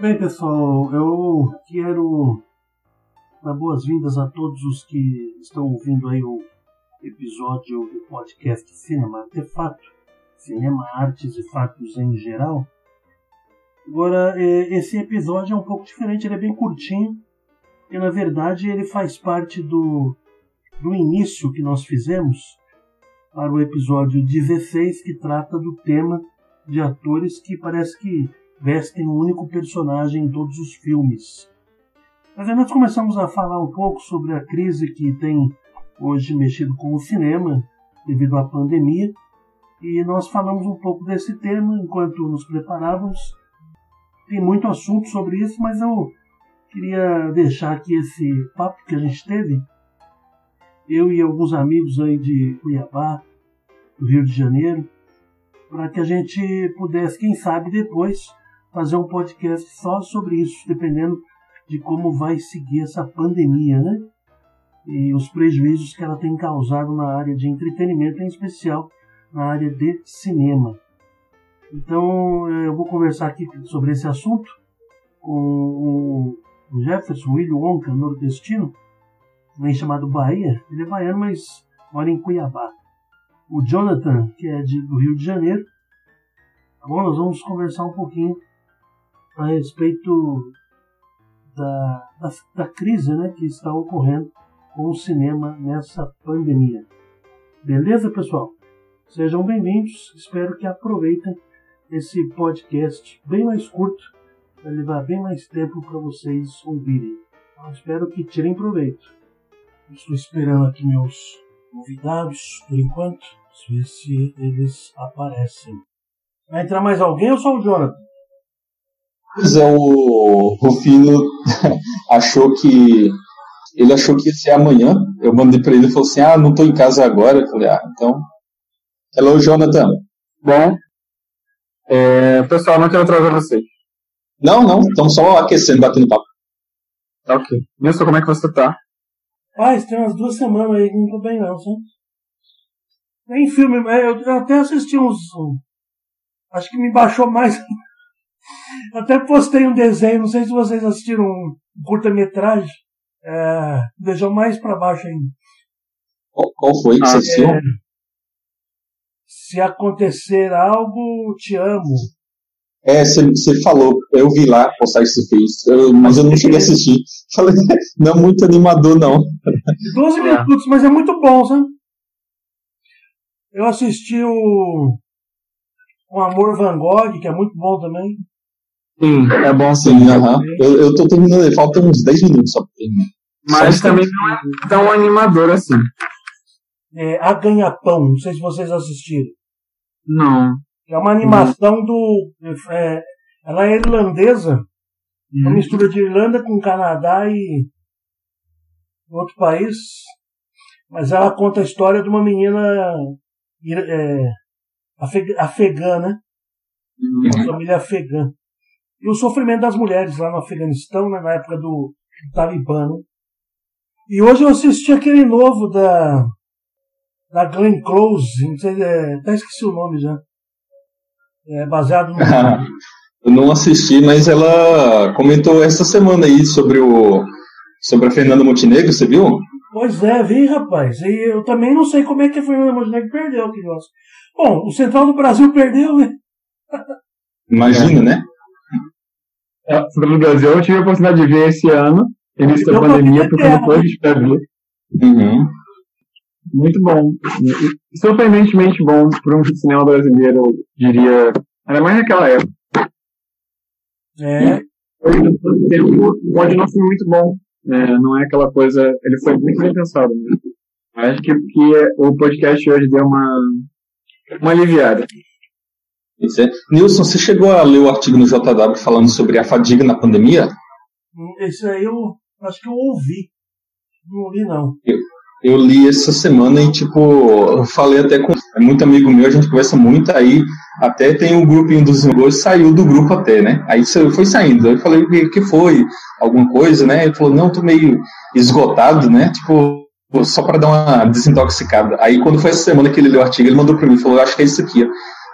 Bem, pessoal, eu quero dar boas-vindas a todos os que estão ouvindo aí o episódio do podcast Cinema Artefato, Cinema, Artes e Fatos em geral. Agora, é, esse episódio é um pouco diferente, ele é bem curtinho, e na verdade ele faz parte do, do início que nós fizemos para o episódio 16, que trata do tema de atores que parece que vestem um único personagem em todos os filmes. Mas aí nós começamos a falar um pouco sobre a crise que tem hoje mexido com o cinema devido à pandemia e nós falamos um pouco desse tema enquanto nos preparávamos. Tem muito assunto sobre isso, mas eu queria deixar aqui esse papo que a gente teve. Eu e alguns amigos aí de Cuiabá, do Rio de Janeiro, para que a gente pudesse, quem sabe, depois fazer um podcast só sobre isso, dependendo de como vai seguir essa pandemia, né? E os prejuízos que ela tem causado na área de entretenimento, em especial na área de cinema. Então, eh, eu vou conversar aqui sobre esse assunto com o Jefferson William Onca, nordestino, também chamado Bahia. Ele é baiano, mas mora em Cuiabá. O Jonathan, que é de, do Rio de Janeiro. Tá bom, nós vamos conversar um pouquinho a respeito da, da, da crise né, que está ocorrendo com o cinema nessa pandemia. Beleza, pessoal? Sejam bem-vindos. Espero que aproveitem esse podcast bem mais curto, vai levar bem mais tempo para vocês ouvirem. Então, espero que tirem proveito. Estou esperando aqui meus convidados por enquanto, ver se eles aparecem. Vai entrar mais alguém ou só o Jonathan? Pois é, o Rufino achou que. Ele achou que ia ser amanhã. Eu mandei para ele e falou assim: Ah, não estou em casa agora. Eu falei: Ah, então. Hello, Jonathan. Bom. É, pessoal, não quero atrasar vocês. Não, não. Estamos só aquecendo, batendo papo. Ok. Nilson, como é que você tá? Paz, tem umas duas semanas aí que não tô bem, não, sim. Tem filme, eu até assisti uns. Acho que me baixou mais até postei um desenho, não sei se vocês assistiram um curta-metragem. É, deixou mais para baixo ainda. Qual, qual foi que você assistiu? É, se acontecer algo, te amo. É, você falou, eu vi lá a postagem que você fez, eu, mas eu não cheguei a assistir. Falei, não é muito animador, não. 12 minutos, mas é muito bom, sabe? Eu assisti o, o Amor Van Gogh, que é muito bom também. Sim, é bom sim. Uhum. Eu, eu tô terminando, falta uns 10 minutos só pra terminar. Mas só também não é tão animador assim. É, a Ganha-Pão, não sei se vocês assistiram. Não. É uma animação do. É, ela é irlandesa. Hum. Uma mistura de Irlanda com Canadá e outro país. Mas ela conta a história de uma menina é, afegã, né? Uma família afegã e o sofrimento das mulheres lá no Afeganistão, né, na época do, do Talibã. Né? E hoje eu assisti aquele novo da, da Glenn Close, não sei, é, até esqueci o nome já. É baseado no. eu não assisti, mas ela comentou essa semana aí sobre o. sobre a Fernanda Montenegro, você viu? Pois é, vi, rapaz. E eu também não sei como é que a Fernanda Montenegro perdeu, que nossa. Bom, o Central do Brasil perdeu, né? Imagina, é. né? sobre o Brasil, eu tive a oportunidade de ver esse ano, início da pandemia, porque depois a gente vai ver. Uhum. Muito bom. Surpreendentemente bom para um cinema brasileiro, eu diria. Ainda mais naquela época. É. Foi tempo, pode não ser muito bom. É, não é aquela coisa. Ele foi muito bem pensado. Né? Acho que, que o podcast hoje deu uma, uma aliviada. Isso é. Nilson, você chegou a ler o artigo no JW falando sobre a fadiga na pandemia? Esse aí eu acho que eu ouvi. Não li, não. Eu, eu li essa semana e, tipo, eu falei até com é muito amigo meu, a gente conversa muito, aí até tem um grupinho dos amigos, saiu do grupo até, né? Aí foi saindo. Aí eu falei, o que foi? Alguma coisa, né? Ele falou, não, tô meio esgotado, né? Tipo, só para dar uma desintoxicada. Aí quando foi essa semana que ele leu o artigo, ele mandou para mim, falou, acho que é isso aqui.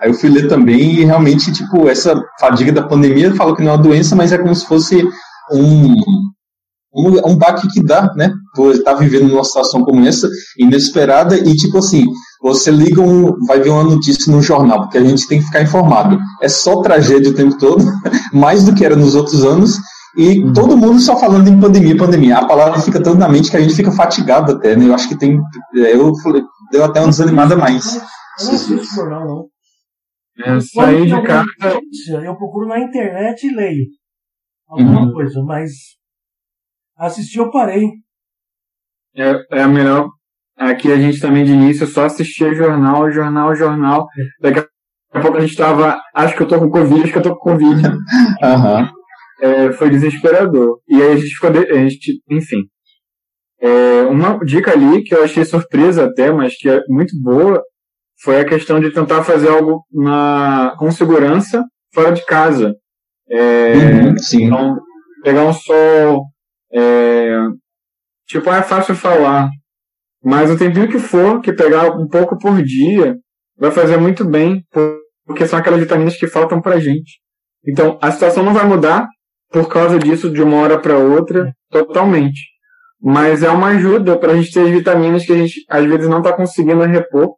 Aí eu fui ler também e realmente, tipo, essa fadiga da pandemia, falo que não é uma doença, mas é como se fosse um, um, um baque que dá, né? Por estar vivendo numa situação como essa, inesperada, e tipo assim, você liga um, vai ver uma notícia no jornal, porque a gente tem que ficar informado. É só tragédia o tempo todo, mais do que era nos outros anos, e uhum. todo mundo só falando em pandemia, pandemia. A palavra fica tanto na mente que a gente fica fatigado até, né? Eu acho que tem. É, eu falei, deu até uma desanimada mais. Eu não assisto jornal, não. É, sair de casa. Eu procuro na internet e leio alguma uhum. coisa, mas assistir eu parei. É, é a melhor. Aqui a gente também de início só assistia jornal, jornal, jornal. Daqui a pouco a gente tava. Acho que eu tô com Covid, acho que eu tô com Covid. Uhum. É, foi desesperador. E aí a gente ficou. De, a gente, enfim. É, uma dica ali que eu achei surpresa até, mas que é muito boa, foi a questão de tentar fazer algo na, com segurança fora de casa. É, uhum, sim. Então, pegar um sol. É, tipo, é fácil falar. Mas o tempinho que for, que pegar um pouco por dia, vai fazer muito bem, porque são aquelas vitaminas que faltam pra gente. Então, a situação não vai mudar por causa disso de uma hora para outra, totalmente. Mas é uma ajuda para a gente ter as vitaminas que a gente às vezes não está conseguindo repor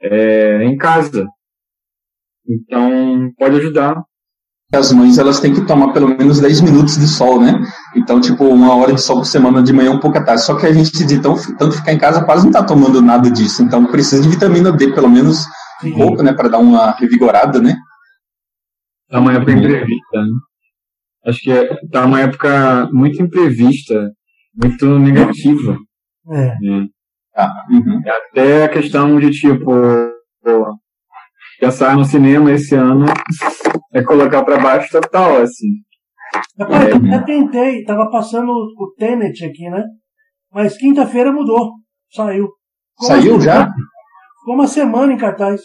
é, em casa. Então, pode ajudar. As mães, elas têm que tomar pelo menos 10 minutos de sol, né? Então, tipo, uma hora de sol por semana, de manhã, um pouco à tarde. Só que a gente, de tão, tanto ficar em casa, quase não está tomando nada disso. Então, precisa de vitamina D, pelo menos um pouco, né? Para dar uma revigorada, né? É uma época imprevista, né? Acho que é, tá uma época muito imprevista, muito negativa. É. é. Ah, uhum. Até a questão de, tipo, pensar no cinema esse ano é colocar para baixo total, assim. Rapaz, é, eu até tentei, tava passando o Tenet aqui, né? Mas quinta-feira mudou, saiu. Ficou saiu já? Ficou uma semana em cartaz.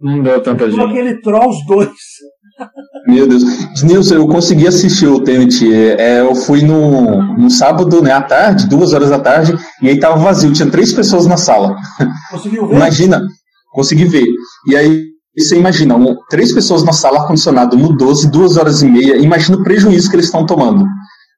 Não deu tanta gente. aquele Trolls 2. Meu Deus. Nilson, eu consegui assistir o Tenet. É, eu fui no, no sábado, né, à tarde, duas horas da tarde, e aí tava vazio, tinha três pessoas na sala. Conseguiu ver? Imagina, consegui ver. E aí você imagina, um, três pessoas na sala, ar-condicionado no 12, duas horas e meia, imagina o prejuízo que eles estão tomando.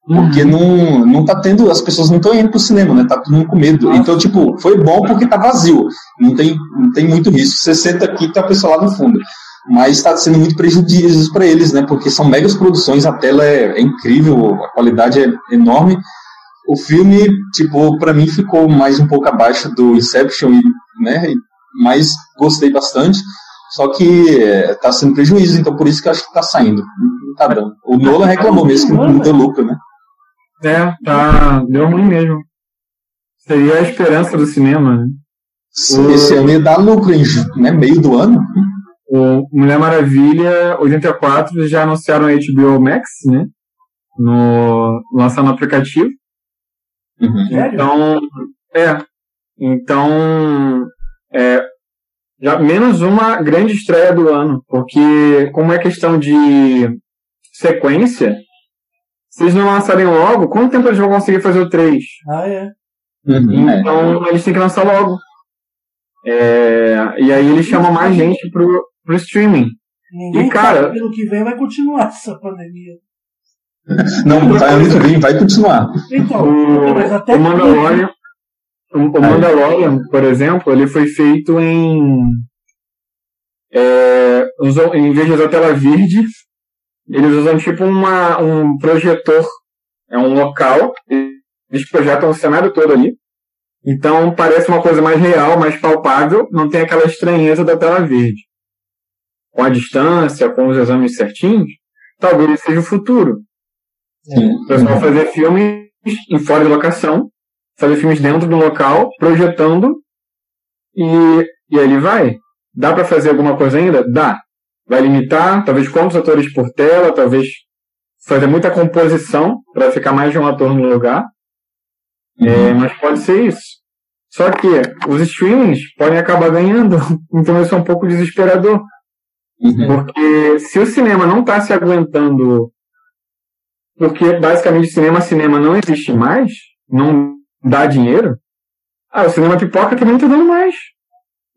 Porque uhum. não, não tá tendo, as pessoas não estão indo pro cinema, né? Tá todo mundo com medo. Então, tipo, foi bom porque tá vazio. Não tem, não tem muito risco. Você senta aqui e tá a pessoa lá no fundo mas está sendo muito prejudicioso para eles, né? Porque são megas produções, a tela é, é incrível, a qualidade é enorme. O filme, tipo, para mim ficou mais um pouco abaixo do Inception, né? Mas gostei bastante. Só que está é, sendo prejuízo, então por isso que eu acho que está saindo. Não tá dando. O Nolan reclamou mesmo que não deu lucro, né? É, tá. Deu ruim mesmo. Seria a esperança do cinema, né? Esse ano ia dar lucro em né, meio do ano. O Mulher Maravilha 84 já anunciaram a HBO Max, né? No, lançando o aplicativo. Uhum. Então, é. Então, é, já menos uma grande estreia do ano, porque como é questão de sequência, se eles não lançarem logo, quanto tempo eles vão conseguir fazer o 3? Ah, é. Uhum, então, é. eles têm que lançar logo. É, e aí eles chamam mais gente pro, pro streaming. Ninguém e, cara, pelo que vem vai continuar essa pandemia. Não, vai ano que vem vai continuar. Então, o, mas até o Mandalorian, o, o Mandalorian, por exemplo, ele foi feito em é, usou, em vez de usar tela verde, eles usam tipo uma, um projetor, é um local, eles projetam o cenário todo ali. Então parece uma coisa mais real, mais palpável, não tem aquela estranheza da tela verde com a distância, com os exames certinhos, talvez seja o futuro. O pessoal fazer filmes em fora de locação, fazer filmes dentro do local, projetando, e, e aí ele vai. Dá para fazer alguma coisa ainda? Dá. Vai limitar, talvez quantos atores por tela, talvez fazer muita composição para ficar mais de um ator no lugar. É, uhum. Mas pode ser isso. Só que os streamings podem acabar ganhando, então isso é um pouco desesperador. Uhum. Porque se o cinema não está se aguentando, porque basicamente cinema cinema não existe mais, não dá dinheiro, ah, o cinema pipoca também não está dando mais.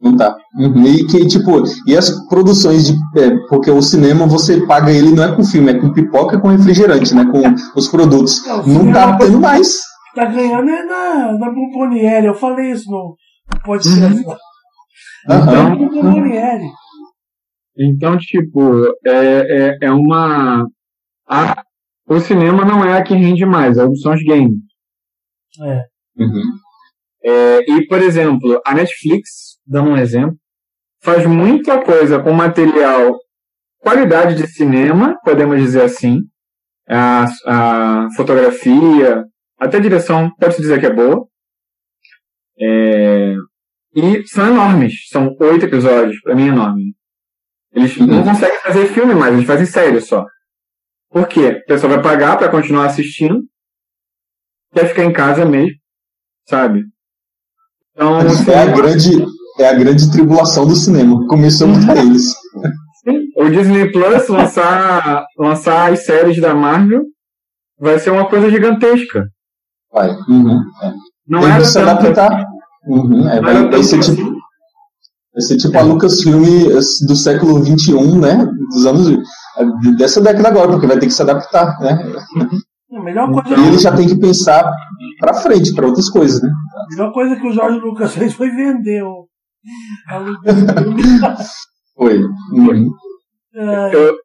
Não tá. Uhum. E que, tipo, e as produções de. É, porque o cinema você paga ele não é com filme, é com pipoca com refrigerante, né? Com os produtos. Não, não tá tendo mais. Tá ganhando é na, na Bomboniere. Eu falei isso no podcast. Uhum. Então, uhum. então, tipo, é, é, é uma. A, o cinema não é a que rende mais, é são os games. É. Uhum. É, e, por exemplo, a Netflix, dando um exemplo, faz muita coisa com material, qualidade de cinema, podemos dizer assim, a, a fotografia, até a direção, pode-se dizer que é boa. É, e são enormes, são oito episódios, pra mim é enorme. Eles uhum. não conseguem fazer filme mais, eles fazem série só. Por quê? A pessoa vai pagar para continuar assistindo, quer ficar em casa mesmo, sabe? Então, é a grande é a grande tribulação do cinema. Começou para eles. O Disney Plus lançar lançar as séries da Marvel vai ser uma coisa gigantesca. Vai. Uhum, é. Não Tem que se adaptar. Uhum, é, vai, vai ser tipo Vai ser tipo a Lucasfilm do século XXI, né? Dos anos. dessa década agora, porque vai ter que se adaptar, né? A melhor coisa e ele já tem que pensar para frente, para outras coisas, né? A melhor coisa que o Jorge Lucas fez foi vender o. foi. Uhum. Eu,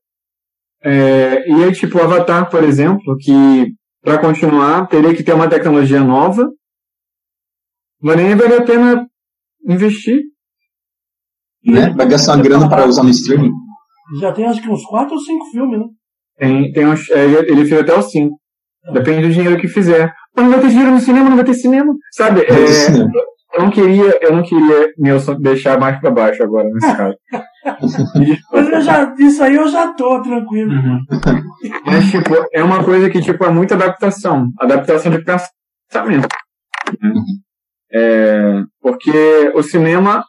é, e aí, tipo, o Avatar, por exemplo, que para continuar teria que ter uma tecnologia nova, mas nem vale a pena investir. Né? Vai gastar uma grana para usar no streaming. Já tem acho que uns 4 ou 5 filmes, né? Tem, tem uns, é, ele fez até os 5. Depende do dinheiro que fizer. Mas não vai ter dinheiro no cinema, não vai ter cinema. Sabe? É, cinema. Eu não queria, eu não queria Nilson deixar mais para baixo agora nesse caso. Mas eu já, isso aí eu já tô tranquilo. Uhum. Mas, tipo, é uma coisa que, tipo, é muita adaptação. Adaptação de pensamento. Né? É, porque o cinema,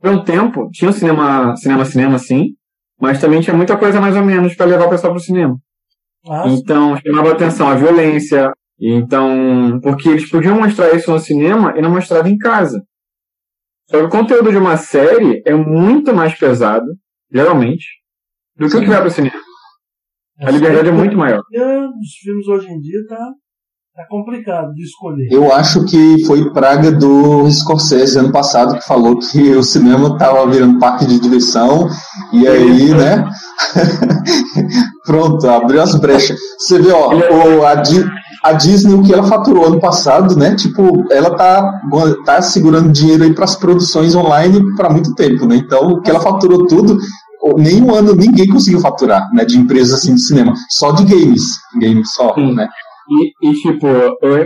por um tempo, tinha o cinema, cinema, cinema, sim, mas também tinha muita coisa mais ou menos para levar o pessoal pro cinema. Ah, então, chamava atenção a violência. Então, porque eles podiam mostrar isso no cinema e não mostrava em casa. Só que o conteúdo de uma série é muito mais pesado, geralmente, do que o que vai pro cinema. A liberdade é muito maior. Os filmes hoje em dia tá, tá complicado de escolher. Eu acho que foi praga do Scorsese ano passado que falou que o cinema tava virando parque de diversão e aí, né? Pronto, abriu as brechas. Você vê, ó, o, a, a, Disney, o que ela faturou ano passado, né? Tipo, ela tá, tá segurando dinheiro aí para as produções online para muito tempo, né? Então, o que ela faturou tudo, nenhum ano ninguém conseguiu faturar, né? De empresas assim de cinema, só de games, games só, Sim. né? E, e, tipo,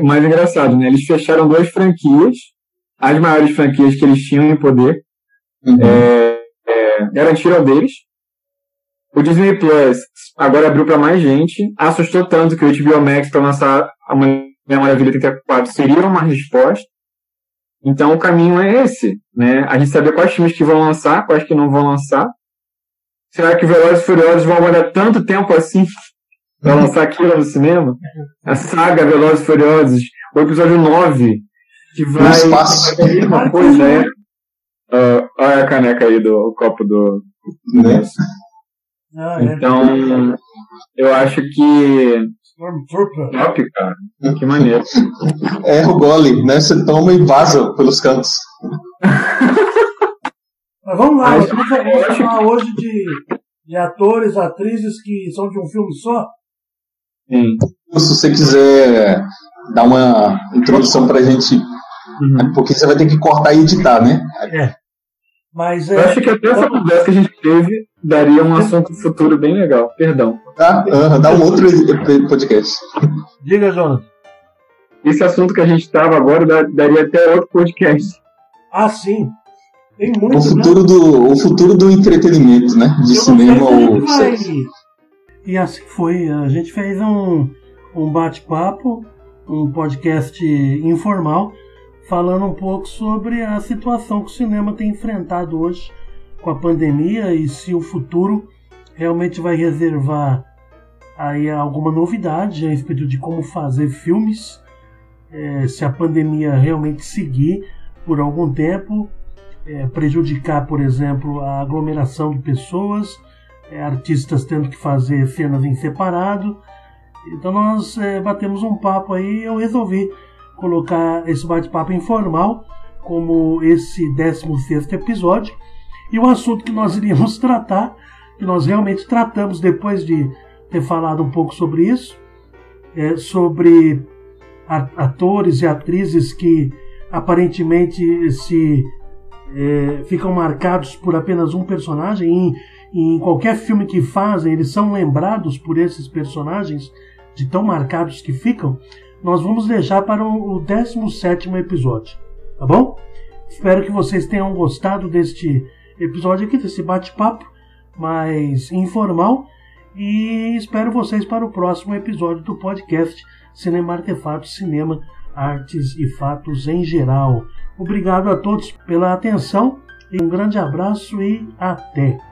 mais engraçado, né? Eles fecharam duas franquias, as maiores franquias que eles tinham em poder, uhum. é, é, garantiram deles, o Disney Plus agora abriu para mais gente, assustou tanto que o HBO Max para lançar a Mulher Maravilha 34 seria uma resposta. Então o caminho é esse, né? A gente saber quais filmes que vão lançar, quais que não vão lançar. Será que Velozes e Furiosos vão aguardar tanto tempo assim para lançar aquilo no cinema? A saga Velozes e Furiosos, o episódio 9, que vai... espaço. Uma coisa, é... Uh, olha a caneca aí do copo do... Né? Ah, é. então, eu acho que. Top, cara. Que maneiro. É o gole, né? Você toma e vaza pelos cantos. Mas vamos lá, Mas, vamos, vamos falar hoje de, de atores, atrizes que são de um filme só? Sim. Se você quiser dar uma introdução pra gente, uhum. porque você vai ter que cortar e editar, né? É. Mas, é, eu acho que até essa conversa que a gente teve daria um assunto futuro bem legal. Perdão. Tá, uh, dá um outro podcast. Diga, Jonas. Esse assunto que a gente estava agora daria até outro podcast. Ah, sim. Tem muito, o futuro né? do O futuro do entretenimento, né? De Eu cinema ou E assim foi. A gente fez um, um bate-papo, um podcast informal falando um pouco sobre a situação que o cinema tem enfrentado hoje com a pandemia e se o futuro realmente vai reservar aí alguma novidade a respeito de como fazer filmes, é, se a pandemia realmente seguir por algum tempo é, prejudicar, por exemplo, a aglomeração de pessoas, é, artistas tendo que fazer cenas em separado. Então nós é, batemos um papo aí e eu resolvi colocar esse bate-papo informal como esse 16 episódio. E o assunto que nós iríamos tratar, que nós realmente tratamos depois de ter falado um pouco sobre isso, é sobre atores e atrizes que aparentemente se é, ficam marcados por apenas um personagem. Em, em qualquer filme que fazem, eles são lembrados por esses personagens, de tão marcados que ficam. Nós vamos deixar para o, o 17 episódio, tá bom? Espero que vocês tenham gostado deste episódio aqui, desse bate-papo mais informal. E espero vocês para o próximo episódio do podcast Cinema Artefatos Cinema, Artes e Fatos em Geral. Obrigado a todos pela atenção, um grande abraço e até!